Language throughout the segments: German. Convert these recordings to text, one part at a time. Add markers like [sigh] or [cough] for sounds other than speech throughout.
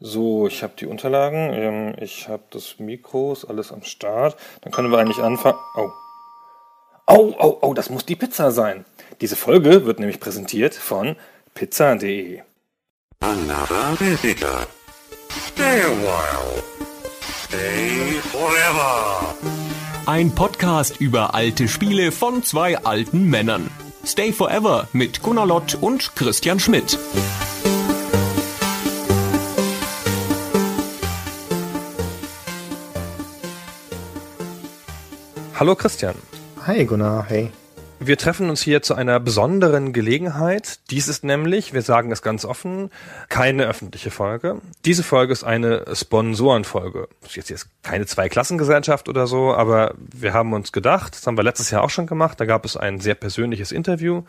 So, ich habe die Unterlagen, ähm, ich habe das Mikro, ist alles am Start. Dann können wir eigentlich anfangen. Oh. Oh, oh, oh, das muss die Pizza sein. Diese Folge wird nämlich präsentiert von pizza.de. Another visitor. Stay a while. Stay forever. Ein Podcast über alte Spiele von zwei alten Männern. Stay Forever mit Gunnar Lott und Christian Schmidt. Hallo Christian. Hi Gunnar, hey. Wir treffen uns hier zu einer besonderen Gelegenheit. Dies ist nämlich, wir sagen es ganz offen, keine öffentliche Folge. Diese Folge ist eine Sponsorenfolge. Das ist jetzt, jetzt keine Zweiklassengesellschaft oder so, aber wir haben uns gedacht, das haben wir letztes Jahr auch schon gemacht, da gab es ein sehr persönliches Interview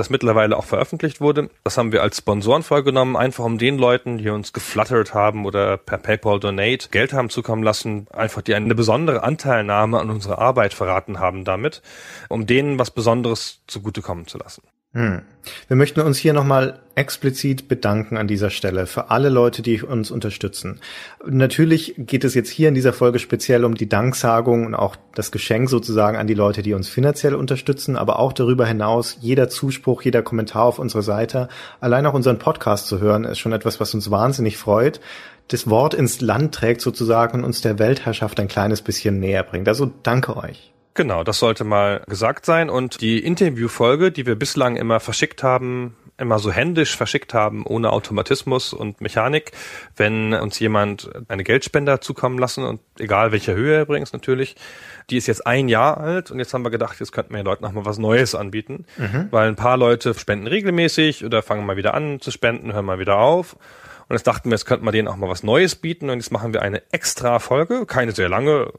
das mittlerweile auch veröffentlicht wurde. Das haben wir als Sponsoren vorgenommen, einfach um den Leuten, die uns geflattert haben oder per PayPal Donate Geld haben zukommen lassen, einfach die eine besondere Anteilnahme an unserer Arbeit verraten haben damit, um denen was Besonderes zugutekommen zu lassen. Hm. Wir möchten uns hier nochmal explizit bedanken an dieser Stelle für alle Leute, die uns unterstützen. Natürlich geht es jetzt hier in dieser Folge speziell um die Danksagung und auch das Geschenk sozusagen an die Leute, die uns finanziell unterstützen, aber auch darüber hinaus jeder Zuspruch, jeder Kommentar auf unserer Seite, allein auch unseren Podcast zu hören, ist schon etwas, was uns wahnsinnig freut das Wort ins Land trägt sozusagen und uns der Weltherrschaft ein kleines bisschen näher bringt. Also danke euch. Genau, das sollte mal gesagt sein. Und die Interviewfolge, die wir bislang immer verschickt haben, immer so händisch verschickt haben, ohne Automatismus und Mechanik, wenn uns jemand eine Geldspender zukommen lassen und egal welcher Höhe übrigens natürlich, die ist jetzt ein Jahr alt und jetzt haben wir gedacht, jetzt könnten wir den Leuten noch mal was Neues anbieten, mhm. weil ein paar Leute spenden regelmäßig oder fangen mal wieder an zu spenden, hören mal wieder auf. Und jetzt dachten wir, jetzt könnten wir denen auch mal was Neues bieten und jetzt machen wir eine extra Folge, keine sehr lange,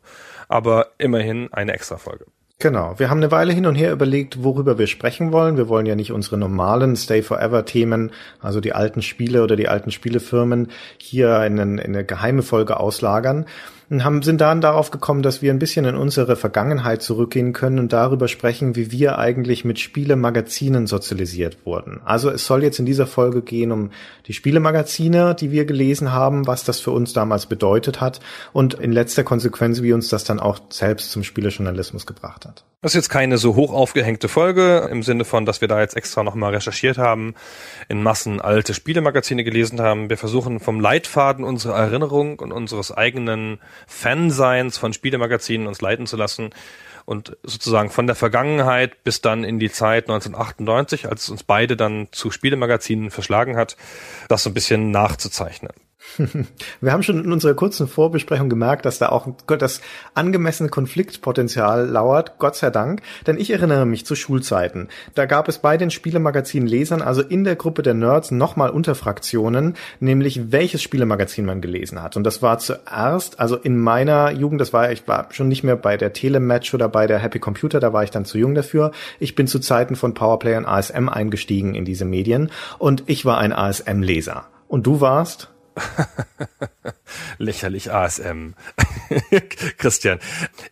aber immerhin eine extra Folge. Genau. Wir haben eine Weile hin und her überlegt, worüber wir sprechen wollen. Wir wollen ja nicht unsere normalen Stay Forever Themen, also die alten Spiele oder die alten Spielefirmen hier in, in eine geheime Folge auslagern und haben, sind dann darauf gekommen, dass wir ein bisschen in unsere Vergangenheit zurückgehen können und darüber sprechen, wie wir eigentlich mit Spielemagazinen sozialisiert wurden. Also es soll jetzt in dieser Folge gehen um die Spielemagazine, die wir gelesen haben, was das für uns damals bedeutet hat und in letzter Konsequenz, wie uns das dann auch selbst zum Spielejournalismus gebracht hat. Das ist jetzt keine so hoch aufgehängte Folge im Sinne von, dass wir da jetzt extra nochmal recherchiert haben, in Massen alte Spielemagazine gelesen haben. Wir versuchen vom Leitfaden unserer Erinnerung und unseres eigenen Fanseins von Spielemagazinen uns leiten zu lassen und sozusagen von der Vergangenheit bis dann in die Zeit 1998, als es uns beide dann zu Spielemagazinen verschlagen hat, das so ein bisschen nachzuzeichnen. [laughs] Wir haben schon in unserer kurzen Vorbesprechung gemerkt, dass da auch das angemessene Konfliktpotenzial lauert, Gott sei Dank. Denn ich erinnere mich zu Schulzeiten. Da gab es bei den Spielemagazin-Lesern, also in der Gruppe der Nerds, nochmal Unterfraktionen, nämlich welches Spielemagazin man gelesen hat. Und das war zuerst, also in meiner Jugend, das war, ich war schon nicht mehr bei der Telematch oder bei der Happy Computer, da war ich dann zu jung dafür. Ich bin zu Zeiten von Powerplay und ASM eingestiegen in diese Medien und ich war ein ASM-Leser. Und du warst? [laughs] Lächerlich ASM. [laughs] Christian.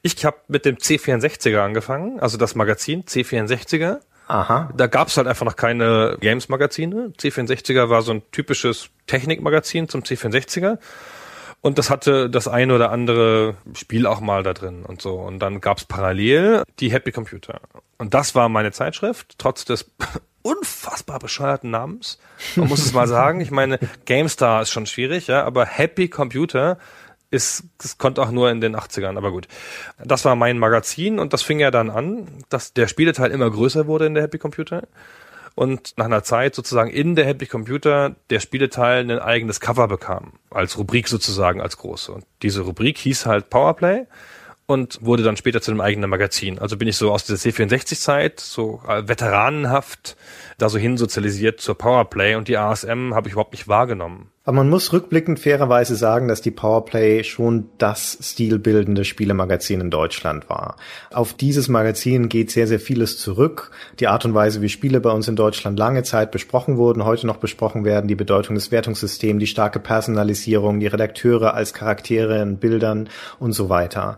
Ich habe mit dem C64er angefangen, also das Magazin C64er. Aha. Da gab es halt einfach noch keine Games-Magazine. C64er war so ein typisches Technikmagazin zum C64er. Und das hatte das eine oder andere Spiel auch mal da drin und so. Und dann gab's parallel die Happy Computer. Und das war meine Zeitschrift, trotz des unfassbar bescheuerten Namens. Man muss es mal sagen. Ich meine, GameStar ist schon schwierig, ja, aber Happy Computer ist, das konnte auch nur in den 80ern, aber gut. Das war mein Magazin und das fing ja dann an, dass der Spieleteil immer größer wurde in der Happy Computer und nach einer Zeit sozusagen in der Happy Computer der Spieleteil ein eigenes Cover bekam, als Rubrik sozusagen, als große. Und diese Rubrik hieß halt Powerplay und wurde dann später zu einem eigenen Magazin. Also bin ich so aus der C64-Zeit, so äh, veteranenhaft, da so hinsozialisiert zur Powerplay und die ASM habe ich überhaupt nicht wahrgenommen. Aber man muss rückblickend fairerweise sagen, dass die Powerplay schon das stilbildende Spielemagazin in Deutschland war. Auf dieses Magazin geht sehr, sehr vieles zurück. Die Art und Weise, wie Spiele bei uns in Deutschland lange Zeit besprochen wurden, heute noch besprochen werden, die Bedeutung des Wertungssystems, die starke Personalisierung, die Redakteure als Charaktere in Bildern und so weiter.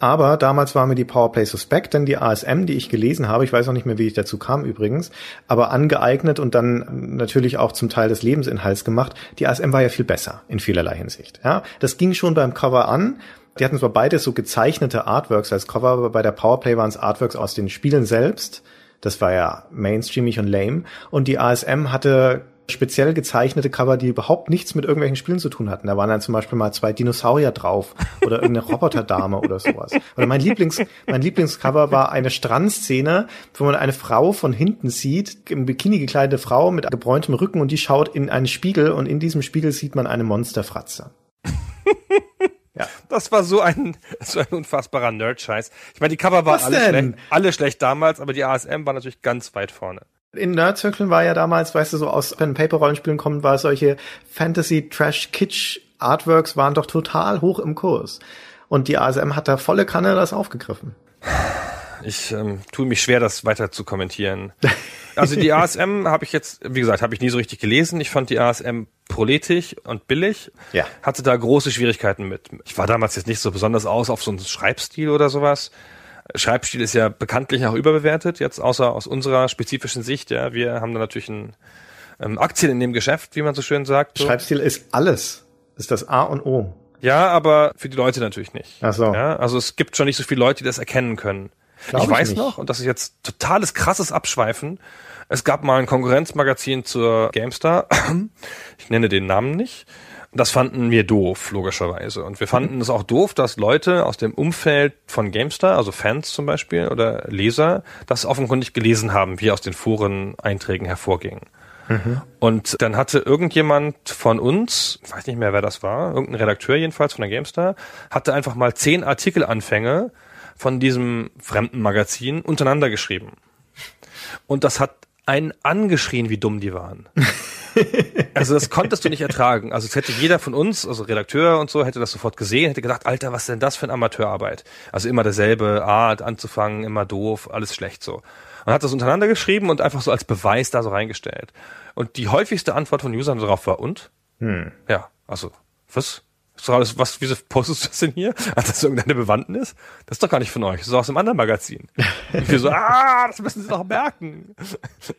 Aber damals war mir die Powerplay suspekt, denn die ASM, die ich gelesen habe, ich weiß auch nicht mehr, wie ich dazu kam übrigens, aber angeeignet und dann natürlich auch zum Teil des Lebensinhalts gemacht, die ASM war ja viel besser in vielerlei Hinsicht. Ja, das ging schon beim Cover an. Die hatten zwar beide so gezeichnete Artworks als Cover, aber bei der Powerplay waren es Artworks aus den Spielen selbst. Das war ja mainstreamig und lame. Und die ASM hatte speziell gezeichnete Cover, die überhaupt nichts mit irgendwelchen Spielen zu tun hatten. Da waren dann zum Beispiel mal zwei Dinosaurier drauf oder irgendeine Roboterdame oder sowas. Oder mein Lieblings, mein Lieblingscover war eine Strandszene, wo man eine Frau von hinten sieht, im Bikini gekleidete Frau mit gebräuntem Rücken und die schaut in einen Spiegel und in diesem Spiegel sieht man eine Monsterfratze. Ja. Das war so ein, so ein unfassbarer Nerd-Scheiß. Ich meine, die Cover waren alle schlecht, alle schlecht damals, aber die ASM war natürlich ganz weit vorne in Nerd-Zirkeln war ja damals, weißt du, so aus Pen-Paper-Rollenspielen kommen, war solche Fantasy-Trash-Kitsch-Artworks waren doch total hoch im Kurs. Und die ASM hat da volle Kanne das aufgegriffen. Ich ähm, tue mich schwer, das weiter zu kommentieren. Also die ASM [laughs] habe ich jetzt, wie gesagt, habe ich nie so richtig gelesen. Ich fand die ASM proletisch und billig. Ja. Hatte da große Schwierigkeiten mit. Ich war damals jetzt nicht so besonders aus auf so einen Schreibstil oder sowas. Schreibstil ist ja bekanntlich auch überbewertet, jetzt außer aus unserer spezifischen Sicht. Ja, wir haben da natürlich ein ähm, Aktien in dem Geschäft, wie man so schön sagt. So. Schreibstil ist alles. Ist das A und O. Ja, aber für die Leute natürlich nicht. Ach so. Ja, also es gibt schon nicht so viele Leute, die das erkennen können. Glaub ich, ich weiß nicht. noch, und das ist jetzt totales krasses Abschweifen. Es gab mal ein Konkurrenzmagazin zur GameStar. [clears throat] Ich nenne den Namen nicht. Das fanden wir doof, logischerweise. Und wir fanden es auch doof, dass Leute aus dem Umfeld von GameStar, also Fans zum Beispiel oder Leser, das offenkundig gelesen haben, wie aus den Foren-Einträgen hervorging. Mhm. Und dann hatte irgendjemand von uns, ich weiß nicht mehr, wer das war, irgendein Redakteur jedenfalls von der GameStar, hatte einfach mal zehn Artikelanfänge von diesem fremden Magazin untereinander geschrieben. Und das hat einen angeschrien, wie dumm die waren. [laughs] also das konntest du nicht ertragen. Also es hätte jeder von uns, also Redakteur und so, hätte das sofort gesehen, hätte gedacht, Alter, was ist denn das für eine Amateurarbeit? Also immer derselbe Art anzufangen, immer doof, alles schlecht so. Und hat das untereinander geschrieben und einfach so als Beweis da so reingestellt. Und die häufigste Antwort von Usern darauf war, und? Hm. Ja, also, was? So alles, was, wieso postest du das denn hier? Hat das irgendeine Bewandtnis? Das ist doch gar nicht von euch. Das ist aus einem anderen Magazin. Und wir so, [laughs] ah, das müssen Sie doch merken.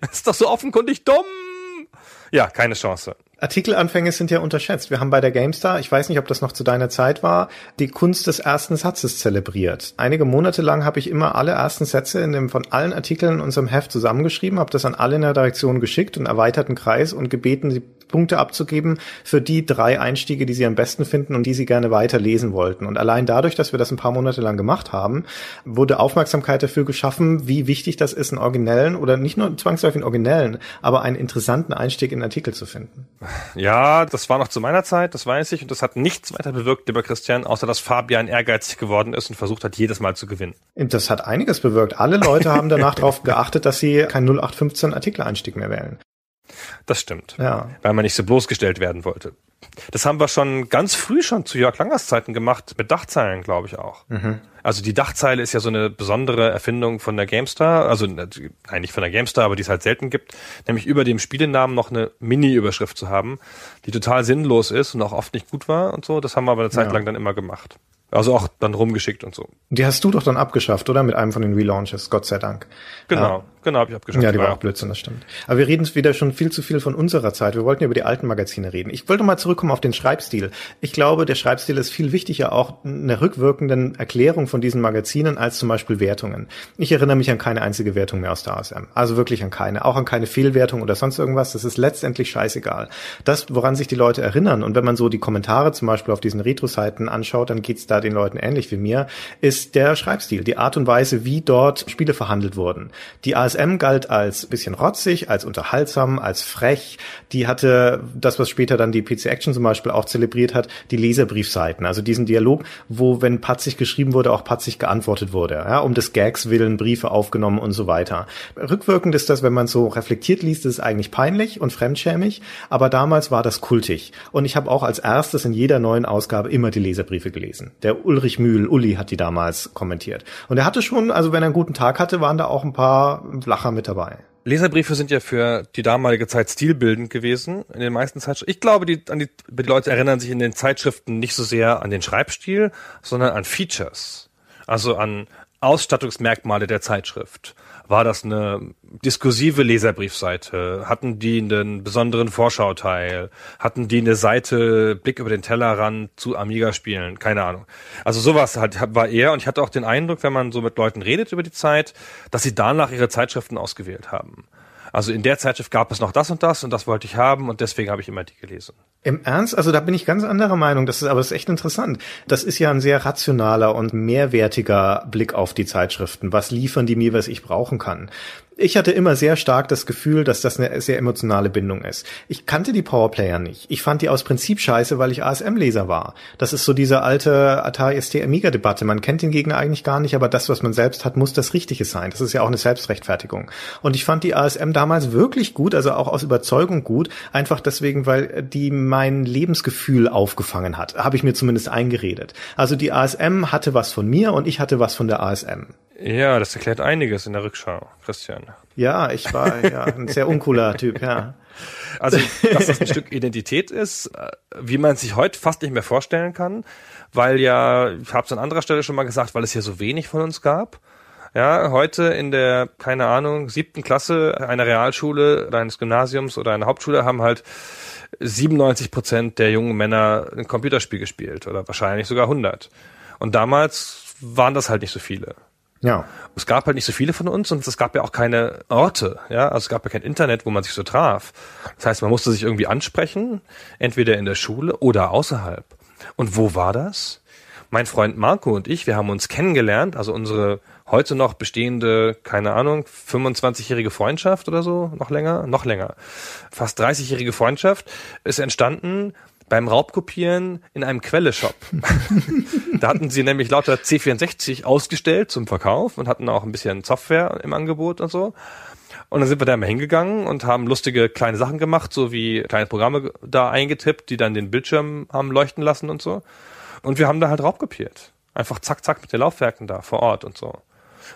Das ist doch so offenkundig dumm. Ja, keine Chance. Artikelanfänge sind ja unterschätzt. Wir haben bei der GameStar, ich weiß nicht, ob das noch zu deiner Zeit war, die Kunst des ersten Satzes zelebriert. Einige Monate lang habe ich immer alle ersten Sätze in dem von allen Artikeln in unserem Heft zusammengeschrieben, habe das an alle in der Direktion geschickt und erweiterten Kreis und gebeten, sie Punkte abzugeben für die drei Einstiege, die sie am besten finden und die sie gerne weiter lesen wollten. Und allein dadurch, dass wir das ein paar Monate lang gemacht haben, wurde Aufmerksamkeit dafür geschaffen, wie wichtig das ist, einen originellen oder nicht nur zwangsläufig einen originellen, aber einen interessanten Einstieg in Artikel zu finden. Ja, das war noch zu meiner Zeit, das weiß ich, und das hat nichts weiter bewirkt, lieber Christian, außer dass Fabian ehrgeizig geworden ist und versucht hat, jedes Mal zu gewinnen. Das hat einiges bewirkt. Alle Leute haben danach [laughs] darauf geachtet, dass sie kein 0815 Artikeleinstieg mehr wählen. Das stimmt. Ja. Weil man nicht so bloßgestellt werden wollte. Das haben wir schon ganz früh schon zu Jörg Langers Zeiten gemacht, mit Dachzeilen, glaube ich auch. Mhm. Also die Dachzeile ist ja so eine besondere Erfindung von der GameStar, also nein, nicht von der GameStar, aber die es halt selten gibt, nämlich über dem Spielenamen noch eine Mini-Überschrift zu haben, die total sinnlos ist und auch oft nicht gut war und so. Das haben wir aber eine Zeit ja. lang dann immer gemacht. Also auch dann rumgeschickt und so. Die hast du doch dann abgeschafft, oder? Mit einem von den Relaunches, Gott sei Dank. Genau. Genau, habe ich abgeschafft. Ja, die war auch Blödsinn, das stimmt. Aber wir reden wieder schon viel zu viel von unserer Zeit. Wir wollten über die alten Magazine reden. Ich wollte mal zurückkommen auf den Schreibstil. Ich glaube, der Schreibstil ist viel wichtiger auch eine rückwirkenden Erklärung von diesen Magazinen als zum Beispiel Wertungen. Ich erinnere mich an keine einzige Wertung mehr aus der ASM. Also wirklich an keine. Auch an keine Fehlwertung oder sonst irgendwas. Das ist letztendlich scheißegal. Das, woran sich die Leute erinnern und wenn man so die Kommentare zum Beispiel auf diesen Retro-Seiten anschaut, dann geht's da den Leuten ähnlich wie mir, ist der Schreibstil, die Art und Weise, wie dort Spiele verhandelt wurden. Die ASM galt als bisschen rotzig, als unterhaltsam, als frech. Die hatte das, was später dann die PC Action zum Beispiel auch zelebriert hat, die Leserbriefseiten, also diesen Dialog, wo, wenn patzig geschrieben wurde, auch patzig geantwortet wurde, ja, um des Gags willen Briefe aufgenommen und so weiter. Rückwirkend ist das, wenn man so reflektiert liest, ist es eigentlich peinlich und fremdschämig, aber damals war das kultig. Und ich habe auch als erstes in jeder neuen Ausgabe immer die Leserbriefe gelesen. Der Ulrich Mühl, Uli hat die damals kommentiert. Und er hatte schon, also wenn er einen guten Tag hatte, waren da auch ein paar Lacher mit dabei. Leserbriefe sind ja für die damalige Zeit stilbildend gewesen in den meisten Zeitschriften. Ich glaube, die, an die, die Leute erinnern sich in den Zeitschriften nicht so sehr an den Schreibstil, sondern an Features. Also an Ausstattungsmerkmale der Zeitschrift. War das eine diskursive Leserbriefseite? Hatten die einen besonderen Vorschauteil? Hatten die eine Seite Blick über den Tellerrand zu Amiga-Spielen? Keine Ahnung. Also sowas halt war er und ich hatte auch den Eindruck, wenn man so mit Leuten redet über die Zeit, dass sie danach ihre Zeitschriften ausgewählt haben. Also in der Zeitschrift gab es noch das und das und das wollte ich haben und deswegen habe ich immer die gelesen. Im Ernst? Also da bin ich ganz anderer Meinung. Das ist aber ist echt interessant. Das ist ja ein sehr rationaler und mehrwertiger Blick auf die Zeitschriften. Was liefern die mir, was ich brauchen kann? Ich hatte immer sehr stark das Gefühl, dass das eine sehr emotionale Bindung ist. Ich kannte die Powerplayer nicht. Ich fand die aus Prinzip scheiße, weil ich ASM-Leser war. Das ist so diese alte Atari ST Amiga-Debatte. Man kennt den Gegner eigentlich gar nicht, aber das, was man selbst hat, muss das Richtige sein. Das ist ja auch eine Selbstrechtfertigung. Und ich fand die ASM damals wirklich gut, also auch aus Überzeugung gut, einfach deswegen, weil die mein Lebensgefühl aufgefangen hat. Habe ich mir zumindest eingeredet. Also die ASM hatte was von mir und ich hatte was von der ASM. Ja, das erklärt einiges in der Rückschau, Christian. Ja, ich war ja ein sehr uncooler [laughs] Typ, ja. Also, dass das ein Stück Identität ist, äh, wie man sich heute fast nicht mehr vorstellen kann, weil ja, ich habe es an anderer Stelle schon mal gesagt, weil es ja so wenig von uns gab. Ja, heute in der, keine Ahnung, siebten Klasse einer Realschule oder eines Gymnasiums oder einer Hauptschule haben halt 97 Prozent der jungen Männer ein Computerspiel gespielt oder wahrscheinlich sogar 100. Und damals waren das halt nicht so viele. Ja. Es gab halt nicht so viele von uns und es gab ja auch keine Orte, ja, also es gab ja kein Internet, wo man sich so traf. Das heißt, man musste sich irgendwie ansprechen, entweder in der Schule oder außerhalb. Und wo war das? Mein Freund Marco und ich, wir haben uns kennengelernt, also unsere heute noch bestehende, keine Ahnung, 25-jährige Freundschaft oder so, noch länger, noch länger, fast 30-jährige Freundschaft ist entstanden beim Raubkopieren in einem Quelle-Shop. [laughs] da hatten sie nämlich lauter C64 ausgestellt zum Verkauf und hatten auch ein bisschen Software im Angebot und so. Und dann sind wir da mal hingegangen und haben lustige kleine Sachen gemacht, so wie kleine Programme da eingetippt, die dann den Bildschirm haben leuchten lassen und so. Und wir haben da halt raubkopiert. Einfach zack, zack mit den Laufwerken da vor Ort und so.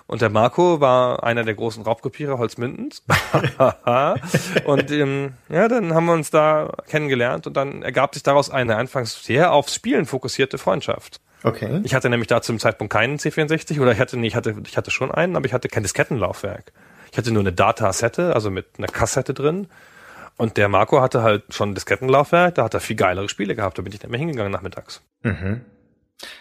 Und der Marco war einer der großen Raubkopierer Holzmündens. [laughs] und ähm, ja, dann haben wir uns da kennengelernt und dann ergab sich daraus eine anfangs sehr aufs Spielen fokussierte Freundschaft. Okay. Ich hatte nämlich da zum Zeitpunkt keinen C64 oder ich hatte nee, ich hatte ich hatte schon einen, aber ich hatte kein Diskettenlaufwerk. Ich hatte nur eine Datasette, also mit einer Kassette drin. Und der Marco hatte halt schon ein Diskettenlaufwerk, da hat er viel geilere Spiele gehabt, da bin ich nicht mehr hingegangen nachmittags. Mhm.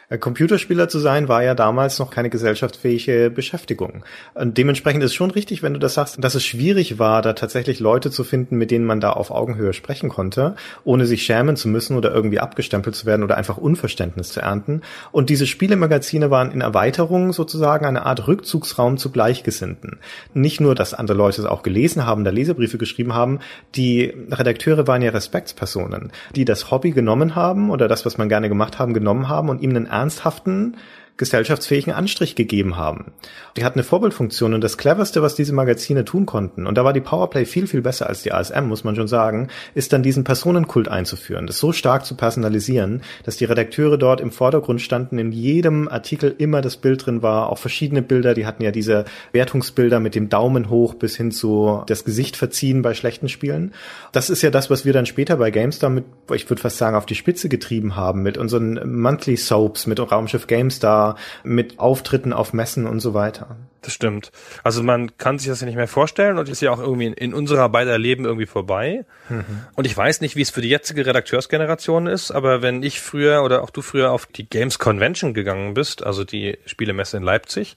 Äh, Computerspieler zu sein war ja damals noch keine gesellschaftsfähige Beschäftigung. Und dementsprechend ist schon richtig, wenn du das sagst, dass es schwierig war, da tatsächlich Leute zu finden, mit denen man da auf Augenhöhe sprechen konnte, ohne sich schämen zu müssen oder irgendwie abgestempelt zu werden oder einfach Unverständnis zu ernten. Und diese Spielemagazine waren in Erweiterung sozusagen eine Art Rückzugsraum zu Gleichgesinnten. Nicht nur, dass andere Leute es auch gelesen haben, da Lesebriefe geschrieben haben, die Redakteure waren ja Respektspersonen, die das Hobby genommen haben oder das, was man gerne gemacht haben, genommen haben und ihm einen ernsthaften gesellschaftsfähigen Anstrich gegeben haben. Die hat eine Vorbildfunktion und das cleverste, was diese Magazine tun konnten, und da war die Powerplay viel, viel besser als die ASM, muss man schon sagen, ist dann diesen Personenkult einzuführen, das so stark zu personalisieren, dass die Redakteure dort im Vordergrund standen, in jedem Artikel immer das Bild drin war, auch verschiedene Bilder, die hatten ja diese Wertungsbilder mit dem Daumen hoch bis hin zu das Gesicht verziehen bei schlechten Spielen. Das ist ja das, was wir dann später bei GameStar mit, ich würde fast sagen, auf die Spitze getrieben haben, mit unseren Monthly Soaps, mit Raumschiff GameStar, mit Auftritten auf Messen und so weiter. Das stimmt. Also man kann sich das ja nicht mehr vorstellen und ist ja auch irgendwie in, in unserer beider Leben irgendwie vorbei. Mhm. Und ich weiß nicht, wie es für die jetzige Redakteursgeneration ist, aber wenn ich früher oder auch du früher auf die Games Convention gegangen bist, also die Spielemesse in Leipzig,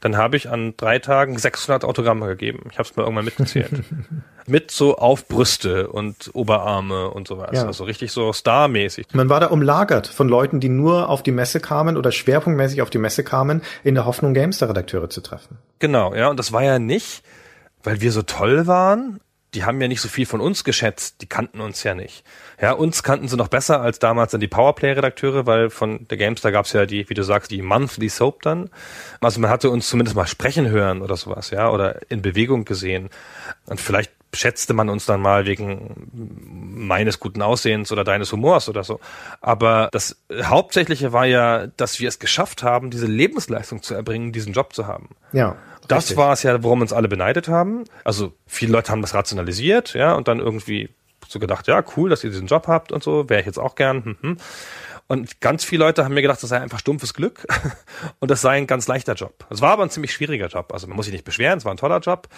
dann habe ich an drei Tagen 600 Autogramme gegeben. Ich habe es mal irgendwann mitgezählt. [laughs] Mit so auf Brüste und Oberarme und sowas. Ja. Also richtig so starmäßig. Man war da umlagert von Leuten, die nur auf die Messe kamen oder schwerpunktmäßig auf die Messe kamen, in der Hoffnung, Gamester-Redakteure zu treffen. Genau, ja, und das war ja nicht, weil wir so toll waren. Die haben ja nicht so viel von uns geschätzt, die kannten uns ja nicht. Ja, uns kannten sie noch besser als damals dann die Powerplay-Redakteure, weil von der Gamestar gab's ja die, wie du sagst, die Monthly Soap dann. Also man hatte uns zumindest mal sprechen hören oder sowas, ja, oder in Bewegung gesehen. Und vielleicht schätzte man uns dann mal wegen meines guten Aussehens oder deines Humors oder so. Aber das Hauptsächliche war ja, dass wir es geschafft haben, diese Lebensleistung zu erbringen, diesen Job zu haben. Ja. Das richtig. war es ja, worum uns alle beneidet haben. Also viele Leute haben das rationalisiert, ja, und dann irgendwie so gedacht, ja, cool, dass ihr diesen Job habt und so, wäre ich jetzt auch gern. Hm, hm. Und ganz viele Leute haben mir gedacht, das sei einfach stumpfes Glück [laughs] und das sei ein ganz leichter Job. Es war aber ein ziemlich schwieriger Job. Also man muss sich nicht beschweren, es war ein toller Job.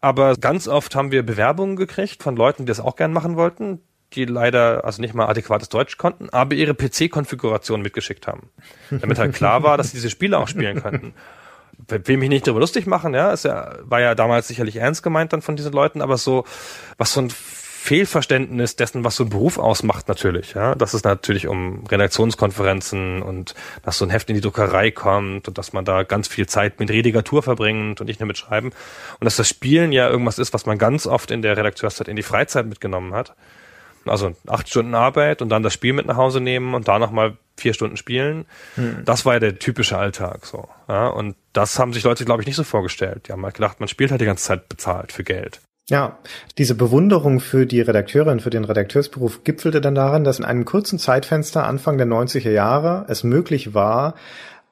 Aber ganz oft haben wir Bewerbungen gekriegt von Leuten, die das auch gern machen wollten, die leider also nicht mal adäquates Deutsch konnten, aber ihre PC-Konfiguration mitgeschickt haben. Damit halt klar war, dass sie diese Spiele auch spielen könnten. [laughs] Will mich nicht darüber lustig machen, ja, ist ja, war ja damals sicherlich ernst gemeint dann von diesen Leuten, aber so, was so ein Fehlverständnis dessen, was so ein Beruf ausmacht natürlich, ja, dass es natürlich um Redaktionskonferenzen und dass so ein Heft in die Druckerei kommt und dass man da ganz viel Zeit mit Redigatur verbringt und nicht nur mit Schreiben und dass das Spielen ja irgendwas ist, was man ganz oft in der Redakteurzeit in die Freizeit mitgenommen hat. Also acht Stunden Arbeit und dann das Spiel mit nach Hause nehmen und da nochmal vier Stunden spielen. Hm. Das war ja der typische Alltag so. Ja, und das haben sich Leute, glaube ich, nicht so vorgestellt. Die haben halt gedacht, man spielt halt die ganze Zeit bezahlt für Geld. Ja, diese Bewunderung für die Redakteurin, für den Redakteursberuf gipfelte dann darin, dass in einem kurzen Zeitfenster Anfang der 90er Jahre es möglich war,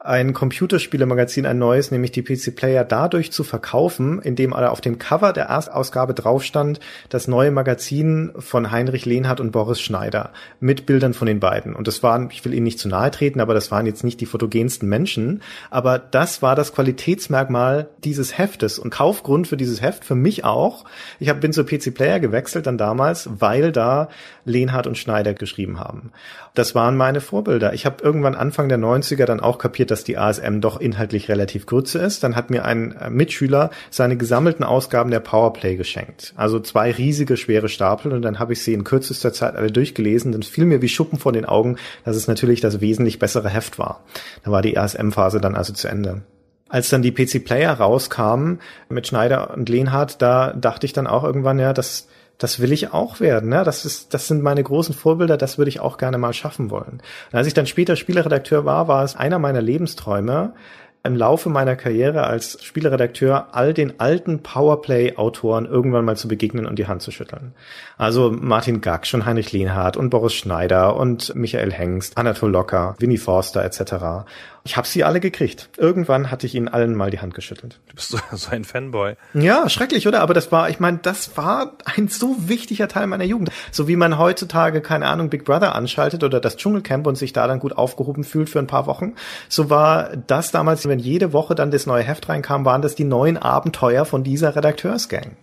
ein Computerspielemagazin, ein neues, nämlich die PC Player, dadurch zu verkaufen, indem auf dem Cover der Erstausgabe drauf stand, das neue Magazin von Heinrich Lehnhardt und Boris Schneider mit Bildern von den beiden. Und das waren, ich will Ihnen nicht zu nahe treten, aber das waren jetzt nicht die fotogensten Menschen, aber das war das Qualitätsmerkmal dieses Heftes und Kaufgrund für dieses Heft für mich auch. Ich hab, bin zur PC Player gewechselt dann damals, weil da Lehnhardt und Schneider geschrieben haben. Das waren meine Vorbilder. Ich habe irgendwann Anfang der 90er dann auch kapiert, dass die ASM doch inhaltlich relativ kurze ist. Dann hat mir ein äh, Mitschüler seine gesammelten Ausgaben der Powerplay geschenkt. Also zwei riesige, schwere Stapel und dann habe ich sie in kürzester Zeit alle durchgelesen. Dann fiel mir wie Schuppen vor den Augen, dass es natürlich das wesentlich bessere Heft war. Da war die ASM-Phase dann also zu Ende als dann die PC Player rauskamen mit Schneider und Lehnhardt, da dachte ich dann auch irgendwann, ja, das, das will ich auch werden. Ne? Das, ist, das sind meine großen Vorbilder, das würde ich auch gerne mal schaffen wollen. Und als ich dann später Spieleredakteur war, war es einer meiner Lebensträume, im Laufe meiner Karriere als Spieleredakteur all den alten Powerplay-Autoren irgendwann mal zu begegnen und die Hand zu schütteln. Also Martin Gack, und Heinrich Lienhardt und Boris Schneider und Michael Hengst, Anatol Locker, Winnie Forster etc. Ich habe sie alle gekriegt. Irgendwann hatte ich ihnen allen mal die Hand geschüttelt. Du bist so, [laughs] so ein Fanboy. Ja, schrecklich, oder? Aber das war, ich meine, das war ein so wichtiger Teil meiner Jugend. So wie man heutzutage, keine Ahnung, Big Brother anschaltet oder das Dschungelcamp und sich da dann gut aufgehoben fühlt für ein paar Wochen. So war das damals, wenn jede Woche dann das neue Heft reinkam, waren das die neuen Abenteuer von dieser Redakteursgang.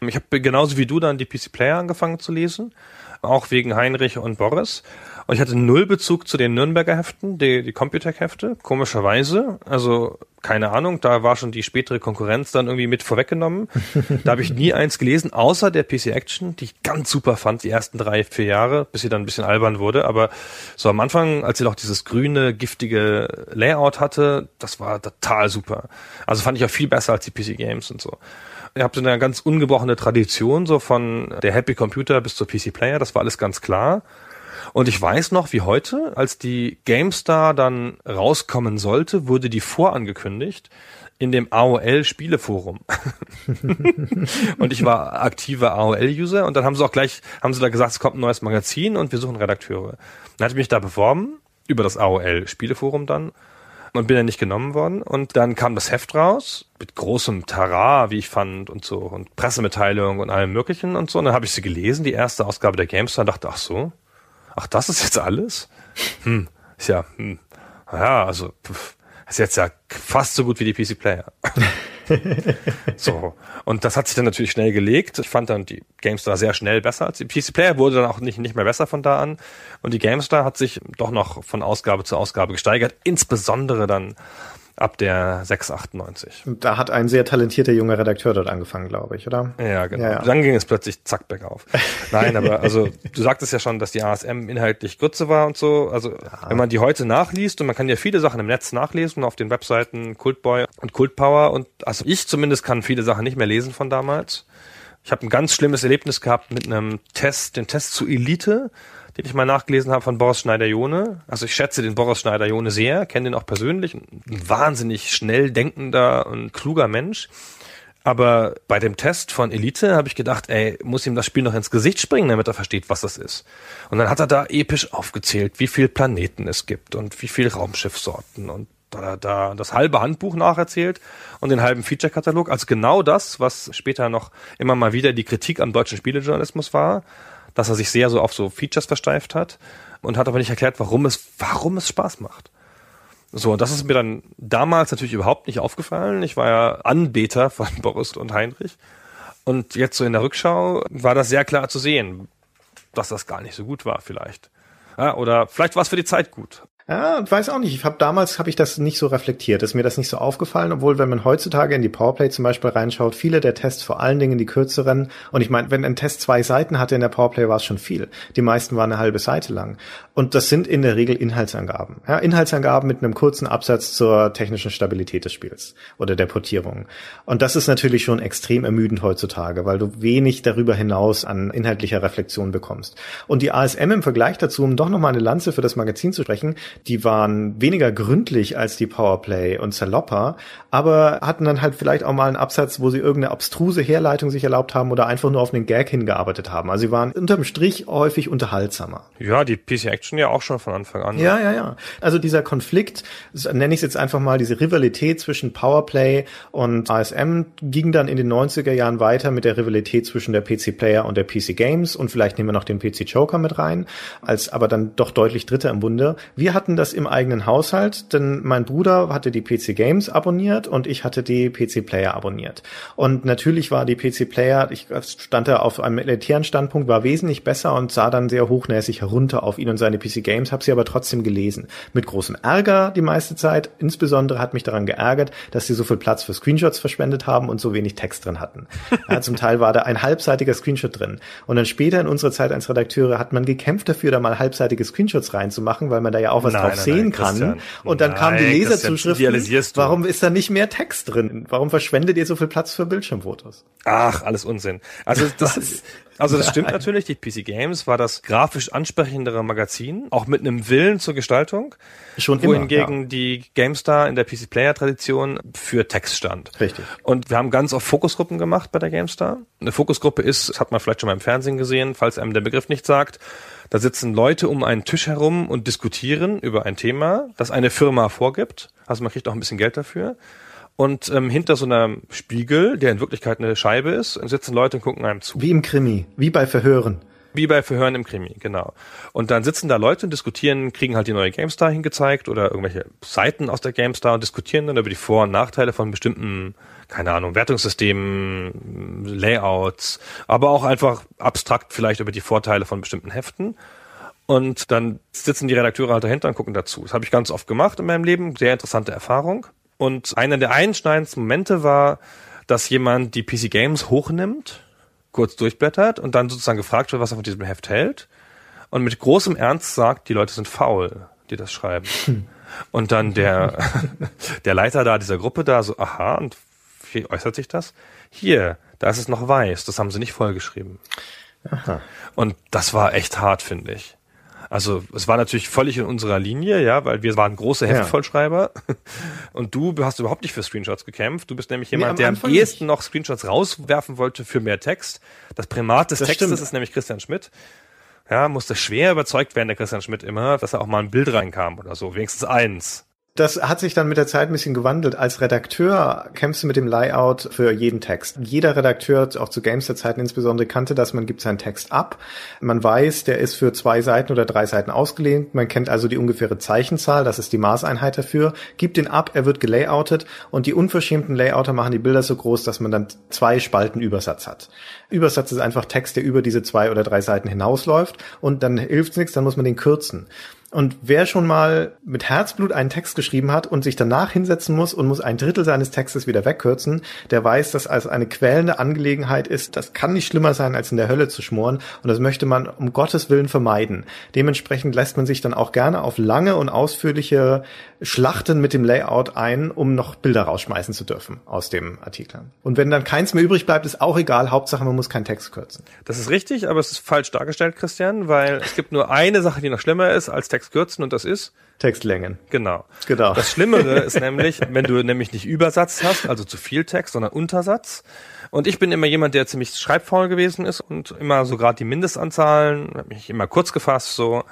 Ich habe genauso wie du dann die PC Player angefangen zu lesen, auch wegen Heinrich und Boris. Und ich hatte null Bezug zu den Nürnberger Heften, die, die Computec-Hefte, komischerweise. Also, keine Ahnung, da war schon die spätere Konkurrenz dann irgendwie mit vorweggenommen. [laughs] da habe ich nie eins gelesen, außer der PC Action, die ich ganz super fand, die ersten drei, vier Jahre, bis sie dann ein bisschen albern wurde. Aber so am Anfang, als sie noch dieses grüne, giftige Layout hatte, das war total super. Also fand ich auch viel besser als die PC Games und so. Ihr habt so eine ganz ungebrochene Tradition, so von der Happy Computer bis zur PC Player, das war alles ganz klar. Und ich weiß noch, wie heute, als die GameStar dann rauskommen sollte, wurde die vorangekündigt in dem AOL Spieleforum. [laughs] und ich war aktiver AOL-User und dann haben sie auch gleich, haben sie da gesagt, es kommt ein neues Magazin und wir suchen Redakteure. Dann hatte ich mich da beworben, über das AOL Spieleforum dann und bin dann nicht genommen worden. Und dann kam das Heft raus mit großem Tara, wie ich fand und so und Pressemitteilung und allem möglichen und so. Und dann habe ich sie gelesen, die erste Ausgabe der GameStar und dachte, ach so, ach, das ist jetzt alles? Hm, ist ja, hm, ja, also, pff, ist jetzt ja fast so gut wie die PC Player. [laughs] so. Und das hat sich dann natürlich schnell gelegt. Ich fand dann die GameStar sehr schnell besser als die PC Player wurde dann auch nicht, nicht mehr besser von da an. Und die GameStar hat sich doch noch von Ausgabe zu Ausgabe gesteigert. Insbesondere dann ab der 698. Und da hat ein sehr talentierter junger Redakteur dort angefangen, glaube ich, oder? Ja, genau. Ja, ja. Dann ging es plötzlich zack bergauf. Nein, aber [laughs] also du sagtest ja schon, dass die ASM inhaltlich Grütze war und so. Also ja. wenn man die heute nachliest und man kann ja viele Sachen im Netz nachlesen auf den Webseiten Cultboy und Cultpower und also ich zumindest kann viele Sachen nicht mehr lesen von damals. Ich habe ein ganz schlimmes Erlebnis gehabt mit einem Test, den Test zu Elite den ich mal nachgelesen habe von Boris Schneider-Jone. Also ich schätze den Boris Schneider-Jone sehr, kenne den auch persönlich. Ein wahnsinnig schnell denkender und kluger Mensch. Aber bei dem Test von Elite habe ich gedacht, ey, muss ihm das Spiel noch ins Gesicht springen, damit er versteht, was das ist. Und dann hat er da episch aufgezählt, wie viel Planeten es gibt und wie viel Raumschiffsorten und da, da, da das halbe Handbuch nacherzählt und den halben Feature-Katalog. Also genau das, was später noch immer mal wieder die Kritik am deutschen Spielejournalismus war dass er sich sehr so auf so Features versteift hat und hat aber nicht erklärt, warum es, warum es Spaß macht. So, und das ist mir dann damals natürlich überhaupt nicht aufgefallen. Ich war ja Anbeter von [laughs] Boris und Heinrich. Und jetzt so in der Rückschau war das sehr klar zu sehen, dass das gar nicht so gut war vielleicht. Ja, oder vielleicht war es für die Zeit gut. Ja, weiß auch nicht. Ich habe damals habe ich das nicht so reflektiert, ist mir das nicht so aufgefallen, obwohl wenn man heutzutage in die Powerplay zum Beispiel reinschaut, viele der Tests, vor allen Dingen die kürzeren, und ich meine, wenn ein Test zwei Seiten hatte in der Powerplay, war es schon viel. Die meisten waren eine halbe Seite lang. Und das sind in der Regel Inhaltsangaben. Ja, Inhaltsangaben mit einem kurzen Absatz zur technischen Stabilität des Spiels oder der Portierung. Und das ist natürlich schon extrem ermüdend heutzutage, weil du wenig darüber hinaus an inhaltlicher Reflexion bekommst. Und die ASM im Vergleich dazu, um doch nochmal eine Lanze für das Magazin zu sprechen, die waren weniger gründlich als die Powerplay und Salopper, aber hatten dann halt vielleicht auch mal einen Absatz, wo sie irgendeine abstruse Herleitung sich erlaubt haben oder einfach nur auf einen Gag hingearbeitet haben. Also sie waren unterm Strich häufig unterhaltsamer. Ja, die PC Action ja auch schon von Anfang an. Ja, ja, ja. Also dieser Konflikt, nenne ich es jetzt einfach mal, diese Rivalität zwischen Powerplay und ASM ging dann in den 90er Jahren weiter mit der Rivalität zwischen der PC Player und der PC Games und vielleicht nehmen wir noch den PC Joker mit rein, als aber dann doch deutlich Dritter im Bunde. Wir hatten das im eigenen Haushalt, denn mein Bruder hatte die PC Games abonniert und ich hatte die PC Player abonniert. Und natürlich war die PC Player, ich stand da auf einem elitären Standpunkt, war wesentlich besser und sah dann sehr hochnäsig herunter auf ihn und seine PC Games, habe sie aber trotzdem gelesen. Mit großem Ärger die meiste Zeit. Insbesondere hat mich daran geärgert, dass sie so viel Platz für Screenshots verschwendet haben und so wenig Text drin hatten. Ja, zum Teil war da ein halbseitiger Screenshot drin. Und dann später in unserer Zeit als Redakteure hat man gekämpft dafür, da mal halbseitige Screenshots reinzumachen, weil man da ja auch was nein, drauf nein, sehen nein, kann. Christian. Und dann kamen die Leserzuschriften. Warum ist da nicht mehr Text drin? Warum verschwendet ihr so viel Platz für Bildschirmfotos? Ach, alles Unsinn. Also das, also das stimmt natürlich. Die PC Games war das grafisch ansprechendere Magazin, auch mit einem Willen zur Gestaltung. Schon wohingegen ja. die GameStar in der PC Player Tradition für Text stand. Richtig. Und wir haben ganz oft Fokusgruppen gemacht bei der GameStar. Eine Fokusgruppe ist, das hat man vielleicht schon mal im Fernsehen gesehen, falls einem der Begriff nicht sagt, da sitzen Leute um einen Tisch herum und diskutieren über ein Thema, das eine Firma vorgibt. Also man kriegt auch ein bisschen Geld dafür. Und ähm, hinter so einem Spiegel, der in Wirklichkeit eine Scheibe ist, sitzen Leute und gucken einem zu. Wie im Krimi, wie bei Verhören. Wie bei Verhören im Krimi, genau. Und dann sitzen da Leute und diskutieren, kriegen halt die neue GameStar hingezeigt oder irgendwelche Seiten aus der GameStar und diskutieren dann über die Vor- und Nachteile von bestimmten, keine Ahnung, Wertungssystemen, Layouts, aber auch einfach abstrakt vielleicht über die Vorteile von bestimmten Heften. Und dann sitzen die Redakteure halt dahinter und gucken dazu. Das habe ich ganz oft gemacht in meinem Leben. Sehr interessante Erfahrung. Und einer der einschneidendsten Momente war, dass jemand die PC Games hochnimmt kurz durchblättert und dann sozusagen gefragt wird, was er von diesem Heft hält und mit großem Ernst sagt, die Leute sind faul, die das schreiben. Und dann der, [laughs] der Leiter da dieser Gruppe da so, aha, und wie äußert sich das? Hier, da ist es noch weiß, das haben sie nicht vollgeschrieben. Aha. Und das war echt hart, finde ich. Also es war natürlich völlig in unserer Linie, ja, weil wir waren große Heftvollschreiber ja. [laughs] und du hast überhaupt nicht für Screenshots gekämpft. Du bist nämlich jemand, nee, der am Anfang ehesten noch Screenshots rauswerfen wollte für mehr Text. Das Primat des das Textes stimmt. ist nämlich Christian Schmidt. Ja, musste schwer überzeugt werden, der Christian Schmidt immer, dass er auch mal ein Bild reinkam oder so, wenigstens eins. Das hat sich dann mit der Zeit ein bisschen gewandelt. Als Redakteur kämpfst du mit dem Layout für jeden Text. Jeder Redakteur, auch zu Gamester-Zeiten insbesondere, kannte das. Man gibt seinen Text ab. Man weiß, der ist für zwei Seiten oder drei Seiten ausgelehnt. Man kennt also die ungefähre Zeichenzahl. Das ist die Maßeinheit dafür. Gibt den ab, er wird gelayoutet. Und die unverschämten Layouter machen die Bilder so groß, dass man dann zwei Spalten Übersatz hat. Übersatz ist einfach Text, der über diese zwei oder drei Seiten hinausläuft. Und dann hilft's nichts, dann muss man den kürzen. Und wer schon mal mit Herzblut einen Text geschrieben hat und sich danach hinsetzen muss und muss ein Drittel seines Textes wieder wegkürzen, der weiß, dass als eine quälende Angelegenheit ist, das kann nicht schlimmer sein, als in der Hölle zu schmoren. Und das möchte man um Gottes Willen vermeiden. Dementsprechend lässt man sich dann auch gerne auf lange und ausführliche Schlachten mit dem Layout ein, um noch Bilder rausschmeißen zu dürfen aus dem Artikel. Und wenn dann keins mehr übrig bleibt, ist auch egal. Hauptsache, man muss keinen Text kürzen. Das ist richtig, aber es ist falsch dargestellt, Christian, weil es gibt nur eine Sache, die noch schlimmer ist als Text kürzen und das ist Textlängen. Genau. Genau. Das Schlimmere [laughs] ist nämlich, wenn du nämlich nicht Übersatz hast, also zu viel Text, sondern Untersatz. Und ich bin immer jemand, der ziemlich schreibfaul gewesen ist und immer so gerade die Mindestanzahlen, habe mich immer kurz gefasst so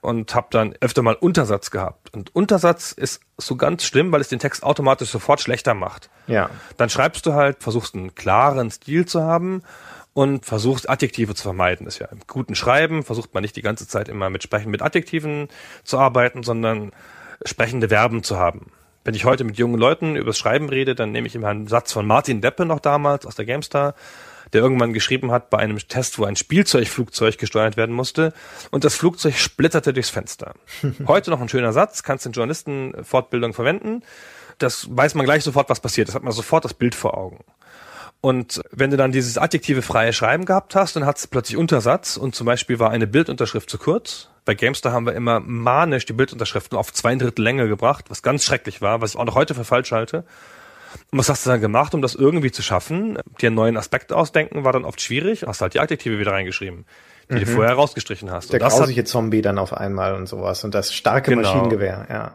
und habe dann öfter mal Untersatz gehabt. Und Untersatz ist so ganz schlimm, weil es den Text automatisch sofort schlechter macht. Ja. Dann schreibst du halt, versuchst einen klaren Stil zu haben und versucht Adjektive zu vermeiden. Das ist ja im guten Schreiben versucht man nicht die ganze Zeit immer mit Sprechen mit Adjektiven zu arbeiten, sondern sprechende Verben zu haben. Wenn ich heute mit jungen Leuten übers Schreiben rede, dann nehme ich immer einen Satz von Martin Deppe noch damals aus der GameStar, der irgendwann geschrieben hat bei einem Test, wo ein Spielzeugflugzeug gesteuert werden musste und das Flugzeug splitterte durchs Fenster. [laughs] Heute noch ein schöner Satz, kannst in Journalistenfortbildung verwenden. Das weiß man gleich sofort, was passiert. Das hat man sofort das Bild vor Augen. Und wenn du dann dieses adjektive freie Schreiben gehabt hast, dann hat es plötzlich Untersatz und zum Beispiel war eine Bildunterschrift zu kurz. Bei Gamestar haben wir immer manisch die Bildunterschriften auf zwei Drittel Länge gebracht, was ganz schrecklich war, was ich auch noch heute für falsch halte. Und was hast du dann gemacht, um das irgendwie zu schaffen? Dir einen neuen Aspekt ausdenken war dann oft schwierig. Hast halt die Adjektive wieder reingeschrieben, die mhm. du vorher rausgestrichen hast. Der grausige Zombie dann auf einmal und sowas und das starke genau. Maschinengewehr, ja.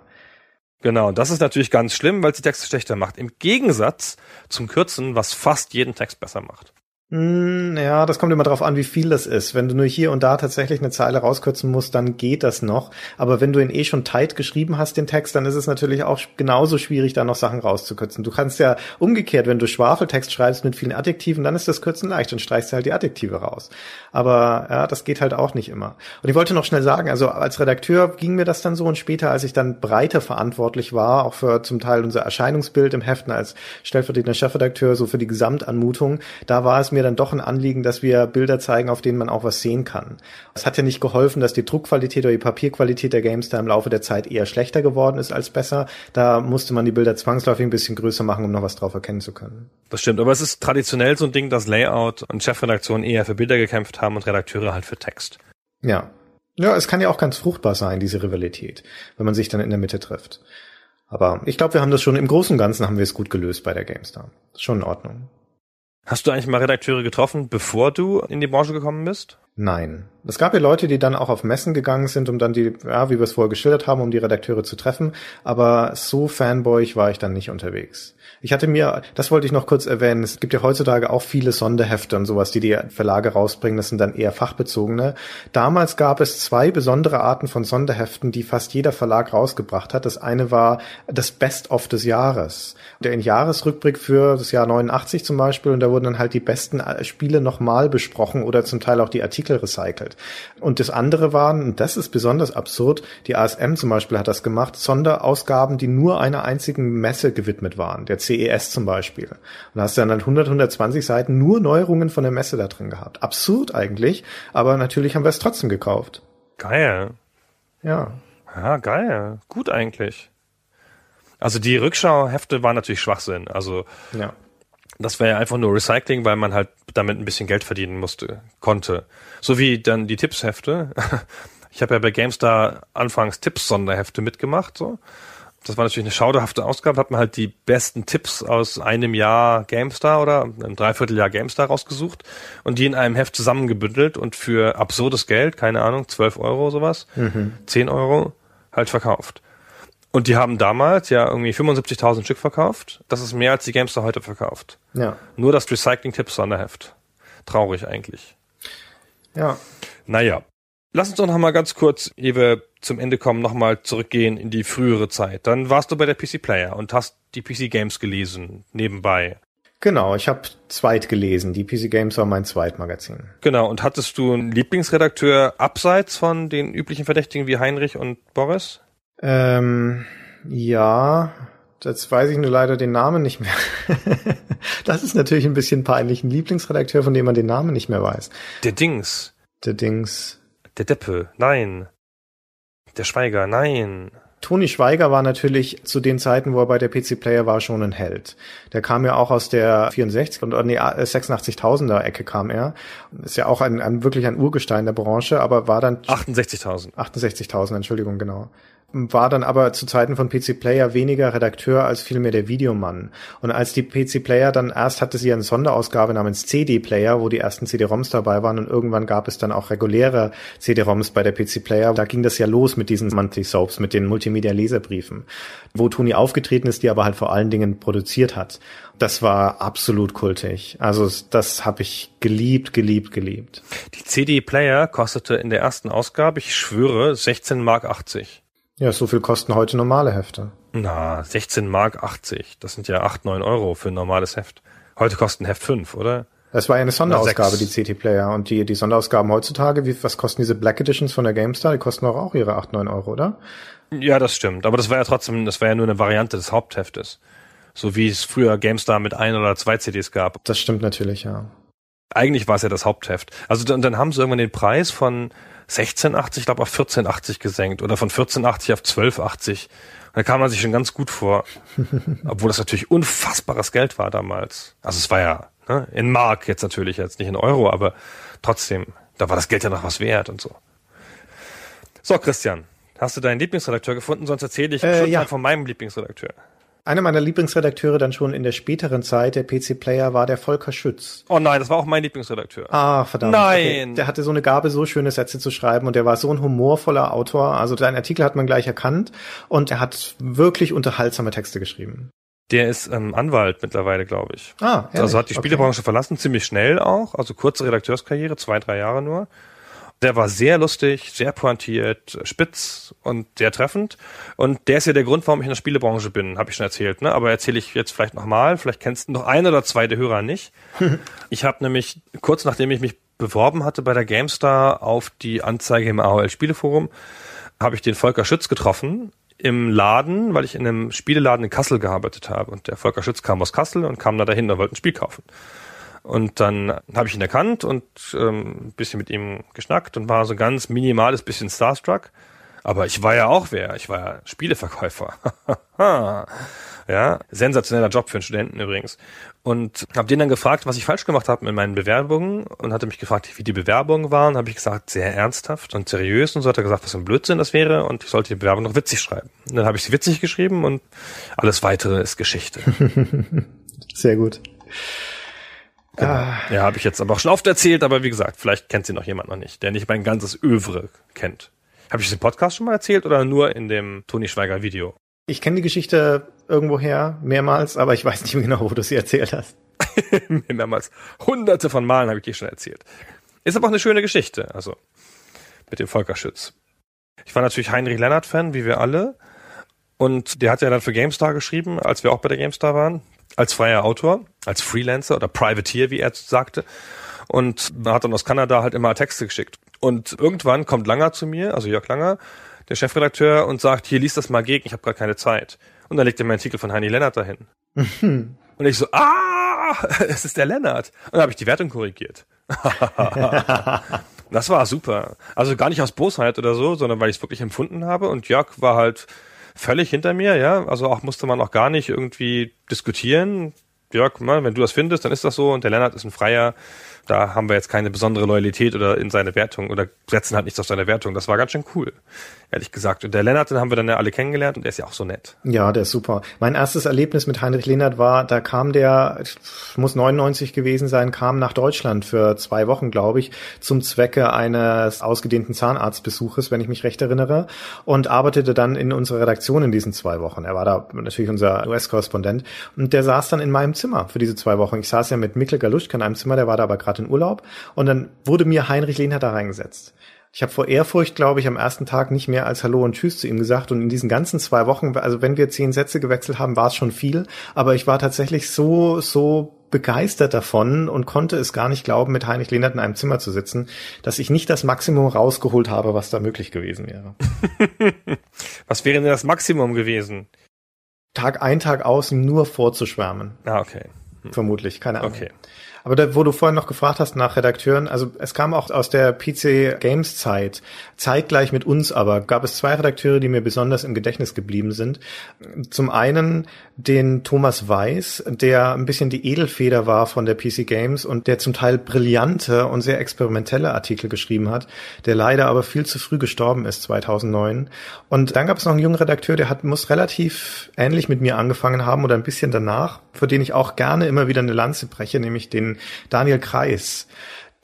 Genau, das ist natürlich ganz schlimm, weil es die Texte schlechter macht. Im Gegensatz zum Kürzen, was fast jeden Text besser macht. Mm, ja, das kommt immer darauf an, wie viel das ist. Wenn du nur hier und da tatsächlich eine Zeile rauskürzen musst, dann geht das noch. Aber wenn du ihn eh schon tight geschrieben hast, den Text, dann ist es natürlich auch genauso schwierig, da noch Sachen rauszukürzen. Du kannst ja umgekehrt, wenn du Schwafeltext schreibst mit vielen Adjektiven, dann ist das Kürzen leicht und streichst halt die Adjektive raus. Aber ja, das geht halt auch nicht immer. Und ich wollte noch schnell sagen, also als Redakteur ging mir das dann so und später, als ich dann breiter verantwortlich war, auch für zum Teil unser Erscheinungsbild im Heften als stellvertretender Chefredakteur, so für die Gesamtanmutung, da war es mir mir dann doch ein Anliegen, dass wir Bilder zeigen, auf denen man auch was sehen kann. Es hat ja nicht geholfen, dass die Druckqualität oder die Papierqualität der GameStar im Laufe der Zeit eher schlechter geworden ist als besser. Da musste man die Bilder zwangsläufig ein bisschen größer machen, um noch was drauf erkennen zu können. Das stimmt, aber es ist traditionell so ein Ding, dass Layout und Chefredaktion eher für Bilder gekämpft haben und Redakteure halt für Text. Ja. Ja, es kann ja auch ganz fruchtbar sein, diese Rivalität, wenn man sich dann in der Mitte trifft. Aber ich glaube, wir haben das schon im Großen und Ganzen haben wir es gut gelöst bei der GameStar. Schon in Ordnung. Hast du eigentlich mal Redakteure getroffen, bevor du in die Branche gekommen bist? Nein. Es gab ja Leute, die dann auch auf Messen gegangen sind, um dann die, ja, wie wir es vorher geschildert haben, um die Redakteure zu treffen. Aber so fanboyig war ich dann nicht unterwegs. Ich hatte mir, das wollte ich noch kurz erwähnen, es gibt ja heutzutage auch viele Sonderhefte und sowas, die die Verlage rausbringen. Das sind dann eher fachbezogene. Damals gab es zwei besondere Arten von Sonderheften, die fast jeder Verlag rausgebracht hat. Das eine war das Best-of des Jahres. Der in Jahresrückblick für das Jahr 89 zum Beispiel und da wurden dann halt die besten Spiele nochmal besprochen oder zum Teil auch die Artikel recycelt. Und das andere waren, und das ist besonders absurd, die ASM zum Beispiel hat das gemacht, Sonderausgaben, die nur einer einzigen Messe gewidmet waren, der CES zum Beispiel. Und da hast du dann halt 100, 120 Seiten nur Neuerungen von der Messe da drin gehabt. Absurd eigentlich, aber natürlich haben wir es trotzdem gekauft. Geil. Ja. Ja, geil. Gut eigentlich. Also die Rückschauhefte waren natürlich Schwachsinn. Also ja. Das wäre ja einfach nur Recycling, weil man halt damit ein bisschen Geld verdienen musste, konnte. So wie dann die Tippshefte. [laughs] Ich habe ja bei GameStar anfangs Tipps-Sonderhefte mitgemacht, so. Das war natürlich eine schauderhafte Ausgabe, hat man halt die besten Tipps aus einem Jahr GameStar oder einem Dreivierteljahr GameStar rausgesucht und die in einem Heft zusammengebündelt und für absurdes Geld, keine Ahnung, 12 Euro sowas, mhm. 10 Euro, halt verkauft. Und die haben damals ja irgendwie 75.000 Stück verkauft. Das ist mehr als die GameStar heute verkauft. Ja. Nur das Recycling-Tipps-Sonderheft. Traurig eigentlich. Ja. Naja. Lass uns doch noch mal ganz kurz, ehe wir zum Ende kommen, noch mal zurückgehen in die frühere Zeit. Dann warst du bei der PC Player und hast die PC Games gelesen, nebenbei. Genau, ich habe zweit gelesen. Die PC Games war mein Zweitmagazin. Genau, und hattest du einen Lieblingsredakteur abseits von den üblichen Verdächtigen wie Heinrich und Boris? Ähm, ja, jetzt weiß ich nur leider den Namen nicht mehr. [laughs] das ist natürlich ein bisschen peinlich. Ein Lieblingsredakteur, von dem man den Namen nicht mehr weiß. Der Dings. Der Dings. Der Deppe, nein. Der Schweiger, nein. Toni Schweiger war natürlich zu den Zeiten, wo er bei der PC Player war, schon ein Held. Der kam ja auch aus der 64 und nee, 86.000er Ecke kam er. Ist ja auch ein, ein wirklich ein Urgestein der Branche, aber war dann 68.000. 68.000, Entschuldigung, genau war dann aber zu Zeiten von PC Player weniger Redakteur als vielmehr der Videomann. Und als die PC Player dann erst hatte sie eine Sonderausgabe namens CD Player, wo die ersten CD-ROMs dabei waren und irgendwann gab es dann auch reguläre CD-ROMs bei der PC Player. Da ging das ja los mit diesen Monthly Soaps, mit den Multimedia-Leserbriefen, wo Toni aufgetreten ist, die aber halt vor allen Dingen produziert hat. Das war absolut kultig. Also das habe ich geliebt, geliebt, geliebt. Die CD Player kostete in der ersten Ausgabe, ich schwöre, 16 Mark 80. Ja, so viel kosten heute normale Hefte. Na, 16 Mark 80. Das sind ja 8, 9 Euro für ein normales Heft. Heute kosten Heft 5, oder? Das war ja eine Sonderausgabe, die CT Player. Und die, die Sonderausgaben heutzutage, wie, was kosten diese Black Editions von der GameStar? Die kosten doch auch ihre 8, 9 Euro, oder? Ja, das stimmt. Aber das war ja trotzdem, das war ja nur eine Variante des Hauptheftes. So wie es früher GameStar mit ein oder zwei CDs gab. Das stimmt natürlich, ja. Eigentlich war es ja das Hauptheft. Also dann, dann haben sie irgendwann den Preis von 16,80, ich glaube, auf 14,80 gesenkt oder von 14,80 auf 12,80. Da kam man sich schon ganz gut vor. [laughs] Obwohl das natürlich unfassbares Geld war damals. Also es war ja ne, in Mark jetzt natürlich, jetzt nicht in Euro, aber trotzdem, da war das Geld ja noch was wert und so. So, Christian, hast du deinen Lieblingsredakteur gefunden? Sonst erzähle ich Äh, schon ja. von meinem Lieblingsredakteur. Einer meiner Lieblingsredakteure dann schon in der späteren Zeit, der PC-Player, war der Volker Schütz. Oh nein, das war auch mein Lieblingsredakteur. Ah, verdammt. Nein. Okay. Der hatte so eine Gabe, so schöne Sätze zu schreiben und der war so ein humorvoller Autor. Also seinen Artikel hat man gleich erkannt und er hat wirklich unterhaltsame Texte geschrieben. Der ist ähm, Anwalt mittlerweile, glaube ich. Ah, ehrlich? Also hat die Okay. Spielebranche verlassen, ziemlich schnell auch, also kurze Redakteurskarriere, zwei, drei Jahre nur. Der war sehr lustig, sehr pointiert, spitz und sehr treffend. Und der ist ja der Grund, warum ich in der Spielebranche bin, habe ich schon erzählt. Ne? Aber erzähle ich jetzt vielleicht nochmal. Vielleicht kennst du noch ein oder zwei der Hörer nicht. [laughs] ich habe nämlich kurz nachdem ich mich beworben hatte bei der GameStar auf die Anzeige im AOL Spieleforum, habe ich den Volker Schütz getroffen im Laden, weil ich in einem Spieleladen in Kassel gearbeitet habe. Und der Volker Schütz kam aus Kassel und kam da dahin und wollte ein Spiel kaufen. Und dann habe ich ihn erkannt und ähm, ein bisschen mit ihm geschnackt und war so ganz minimales bisschen starstruck. Aber ich war ja auch wer. Ich war ja Spieleverkäufer. [laughs] ja, sensationeller Job für einen Studenten übrigens. Und habe den dann gefragt, was ich falsch gemacht habe in meinen Bewerbungen und hatte mich gefragt, wie die Bewerbungen waren. Habe ich gesagt, sehr ernsthaft und seriös. Und so hat er gesagt, was für ein Blödsinn das wäre und ich sollte die Bewerbung noch witzig schreiben. Und dann habe ich sie witzig geschrieben und alles weitere ist Geschichte. [laughs] Sehr gut. Ja, habe ich jetzt aber auch schon oft erzählt, aber wie gesagt, vielleicht kennt sie noch jemand noch nicht, der nicht mein ganzes Övre kennt. Habe ich im Podcast schon mal erzählt oder nur in dem Toni Schweiger Video? Ich kenne die Geschichte irgendwoher mehrmals, aber ich weiß nicht mehr genau, wo du sie erzählt hast. [laughs] Mehrmals hunderte von Malen habe ich die schon erzählt. Ist aber auch eine schöne Geschichte, also mit dem Volker Schütz. Ich war natürlich Heinrich Lennart-Fan, wie wir alle. Und der hat ja dann für GameStar geschrieben, als wir auch bei der GameStar waren, als freier Autor, als Freelancer oder Privateer, wie er sagte. Und man hat dann aus Kanada halt immer Texte geschickt. Und irgendwann kommt Langer zu mir, also Jörg Langer, der Chefredakteur, und sagt, hier, lies das mal gegen, ich habe gerade keine Zeit. Und dann legt er mir einen Artikel von Heini Lennart dahin. [laughs] und ich so, ah, [laughs] es ist der Lennart. Und dann habe ich die Wertung korrigiert. [laughs] das war super. Also gar nicht aus Bosheit oder so, sondern weil ich es wirklich empfunden habe. Und Jörg war halt völlig hinter mir, ja. Also auch musste man auch gar nicht irgendwie diskutieren. Jörg, mal, wenn du das findest, dann ist das so. Und der Lennart ist ein Freier. Da haben wir jetzt keine besondere Loyalität oder in seine Wertung oder setzen halt nichts auf seine Wertung. Das war ganz schön cool, ehrlich gesagt. Und der Lennart, den haben wir dann ja alle kennengelernt und der ist ja auch so nett. Ja, der ist super. Mein erstes Erlebnis mit Heinrich Lehnert war, da kam der, muss 99 gewesen sein, kam nach Deutschland für zwei Wochen, glaube ich, zum Zwecke eines ausgedehnten Zahnarztbesuches, wenn ich mich recht erinnere, und arbeitete dann in unserer Redaktion in diesen zwei Wochen. Er war da natürlich unser US-Korrespondent und der saß dann in meinem Zimmer für diese zwei Wochen. Ich saß ja mit Mikkel Galuschka in einem Zimmer, der war da aber gerade in Urlaub und dann wurde mir Heinrich Lehnert da reingesetzt. Ich habe vor Ehrfurcht, glaube ich, am ersten Tag nicht mehr als Hallo und Tschüss zu ihm gesagt. Und in diesen ganzen zwei Wochen, also wenn wir zehn Sätze gewechselt haben, war es schon viel. Aber ich war tatsächlich so, so begeistert davon und konnte es gar nicht glauben, mit Heinrich Lehnert in einem Zimmer zu sitzen, dass ich nicht das Maximum rausgeholt habe, was da möglich gewesen wäre. [laughs] Was wäre denn das Maximum gewesen? Tag ein, Tag aus, ihm nur vorzuschwärmen. Ah, okay. Vermutlich, keine Ahnung. Okay. Aber da, wo du vorhin noch gefragt hast nach Redakteuren, also es kam auch aus der PC Games Zeit, zeitgleich mit uns aber, gab es zwei Redakteure, die mir besonders im Gedächtnis geblieben sind. Zum einen den Thomas Weiß, der ein bisschen die Edelfeder war von der PC Games und der zum Teil brillante und sehr experimentelle Artikel geschrieben hat, der leider aber viel zu früh gestorben ist, 2009. Und dann gab es noch einen jungen Redakteur, der hat, muss relativ ähnlich mit mir angefangen haben oder ein bisschen danach, für den ich auch gerne immer wieder eine Lanze breche, nämlich den Daniel Kreis.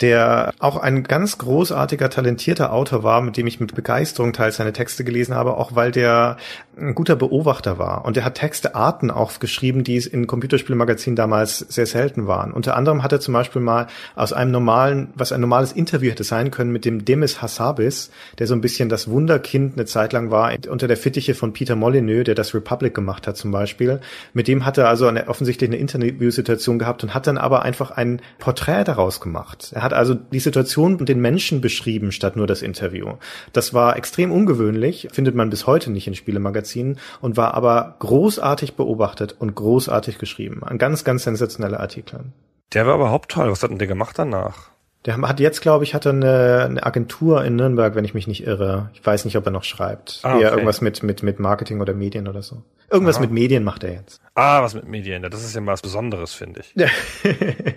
Der auch ein ganz großartiger, talentierter Autor war, mit dem ich mit Begeisterung teils seine Texte gelesen habe, auch weil der ein guter Beobachter war. Und er hat Textearten auch geschrieben, die es in Computerspielmagazinen damals sehr selten waren. Unter anderem hat er zum Beispiel mal aus einem normalen, was ein normales Interview hätte sein können, mit dem Demis Hassabis, der so ein bisschen das Wunderkind eine Zeit lang war, unter der Fittiche von Peter Molyneux, der das Republic gemacht hat zum Beispiel. Mit dem hat er also eine, offensichtlich eine Interviewsituation gehabt und hat dann aber einfach ein Porträt daraus gemacht. Er hat also die Situation und den Menschen beschrieben, statt nur das Interview. Das war extrem ungewöhnlich, findet man bis heute nicht in Spielemagazinen und war aber großartig beobachtet und großartig geschrieben. Ein ganz, ganz sensationeller Artikel. Der war überhaupt toll. Was hat denn der gemacht danach? Der hat jetzt, glaube ich, hat er eine, eine Agentur in Nürnberg, wenn ich mich nicht irre. Ich weiß nicht, ob er noch schreibt. Ah, okay. Eher irgendwas mit, mit, mit Marketing oder Medien oder so. Irgendwas Aha. mit Medien macht er jetzt. Ah, was mit Medien. Das ist ja mal was Besonderes, finde ich. [laughs]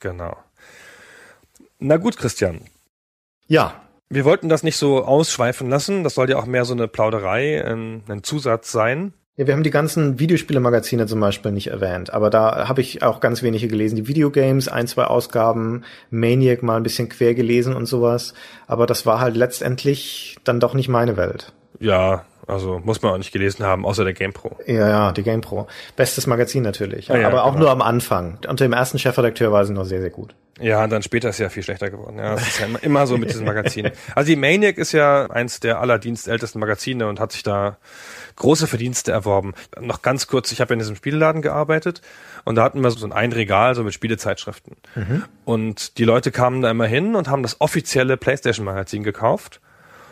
genau. Na gut, Christian. Ja. Wir wollten das nicht so ausschweifen lassen. Das soll ja auch mehr so eine Plauderei, ein, ein Zusatz sein. Ja, wir haben die ganzen Videospielemagazine zum Beispiel nicht erwähnt, aber da habe ich auch ganz wenige gelesen. Die Videogames, ein, zwei Ausgaben, Maniac mal ein bisschen quer gelesen und sowas. Aber das war halt letztendlich dann doch nicht meine Welt. Ja, also muss man auch nicht gelesen haben, außer der GamePro. Ja, ja, die GamePro. Bestes Magazin natürlich. Ja, ja, aber auch genau. nur am Anfang. Unter dem ersten Chefredakteur war sie noch sehr, sehr gut. Ja, und dann später ist sie ja viel schlechter geworden. Ja, das ist ja immer, immer so mit diesen Magazinen. Also die Maniac ist ja eins der allerdienstältesten Magazine und hat sich da große Verdienste erworben. Noch ganz kurz, ich habe in diesem Spielladen gearbeitet und da hatten wir so ein Regal so mit Spielezeitschriften. Mhm. Und die Leute kamen da immer hin und haben das offizielle PlayStation-Magazin gekauft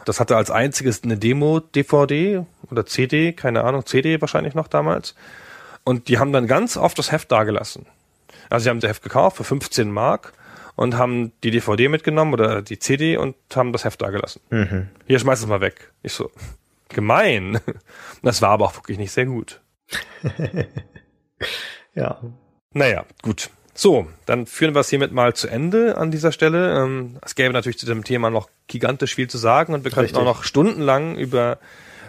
das hatte als einziges eine Demo-DVD oder CD, keine Ahnung, CD wahrscheinlich noch damals. Und die haben dann ganz oft das Heft dagelassen. Also sie haben das Heft gekauft für 15 Mark und haben die DVD mitgenommen oder die CD und haben das Heft dagelassen. Mhm. Hier, schmeiß es mal weg. Ich so, gemein. [laughs] Das war aber auch wirklich nicht sehr gut. [laughs] ja. Naja, gut. So, dann führen wir es hiermit mal zu Ende an dieser Stelle. Ähm, es gäbe natürlich zu dem Thema noch gigantisch viel zu sagen und wir könnten auch noch stundenlang über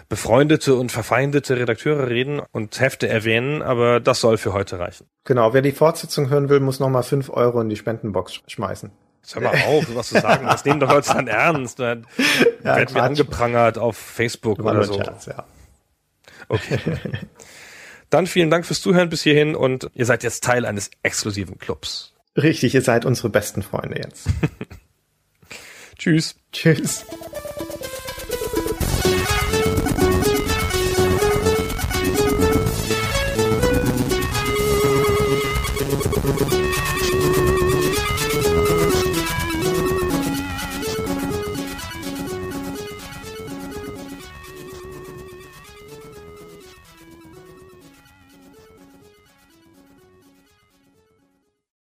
befreundete und verfeindete Redakteure reden und Hefte erwähnen, aber das soll für heute reichen. Genau, wer die Fortsetzung hören will, muss nochmal fünf Euro in die Spendenbox schmeißen. Jetzt hör mal auf, was zu sagen. Das nehmen doch Leute dann ernst. Dann [laughs] ja, werden wir angeprangert auf Facebook oder so. Scherz, ja. Okay. [laughs] Dann vielen Dank fürs Zuhören bis hierhin und ihr seid jetzt Teil eines exklusiven Clubs. Richtig, ihr seid unsere besten Freunde jetzt. [laughs] Tschüss. Tschüss.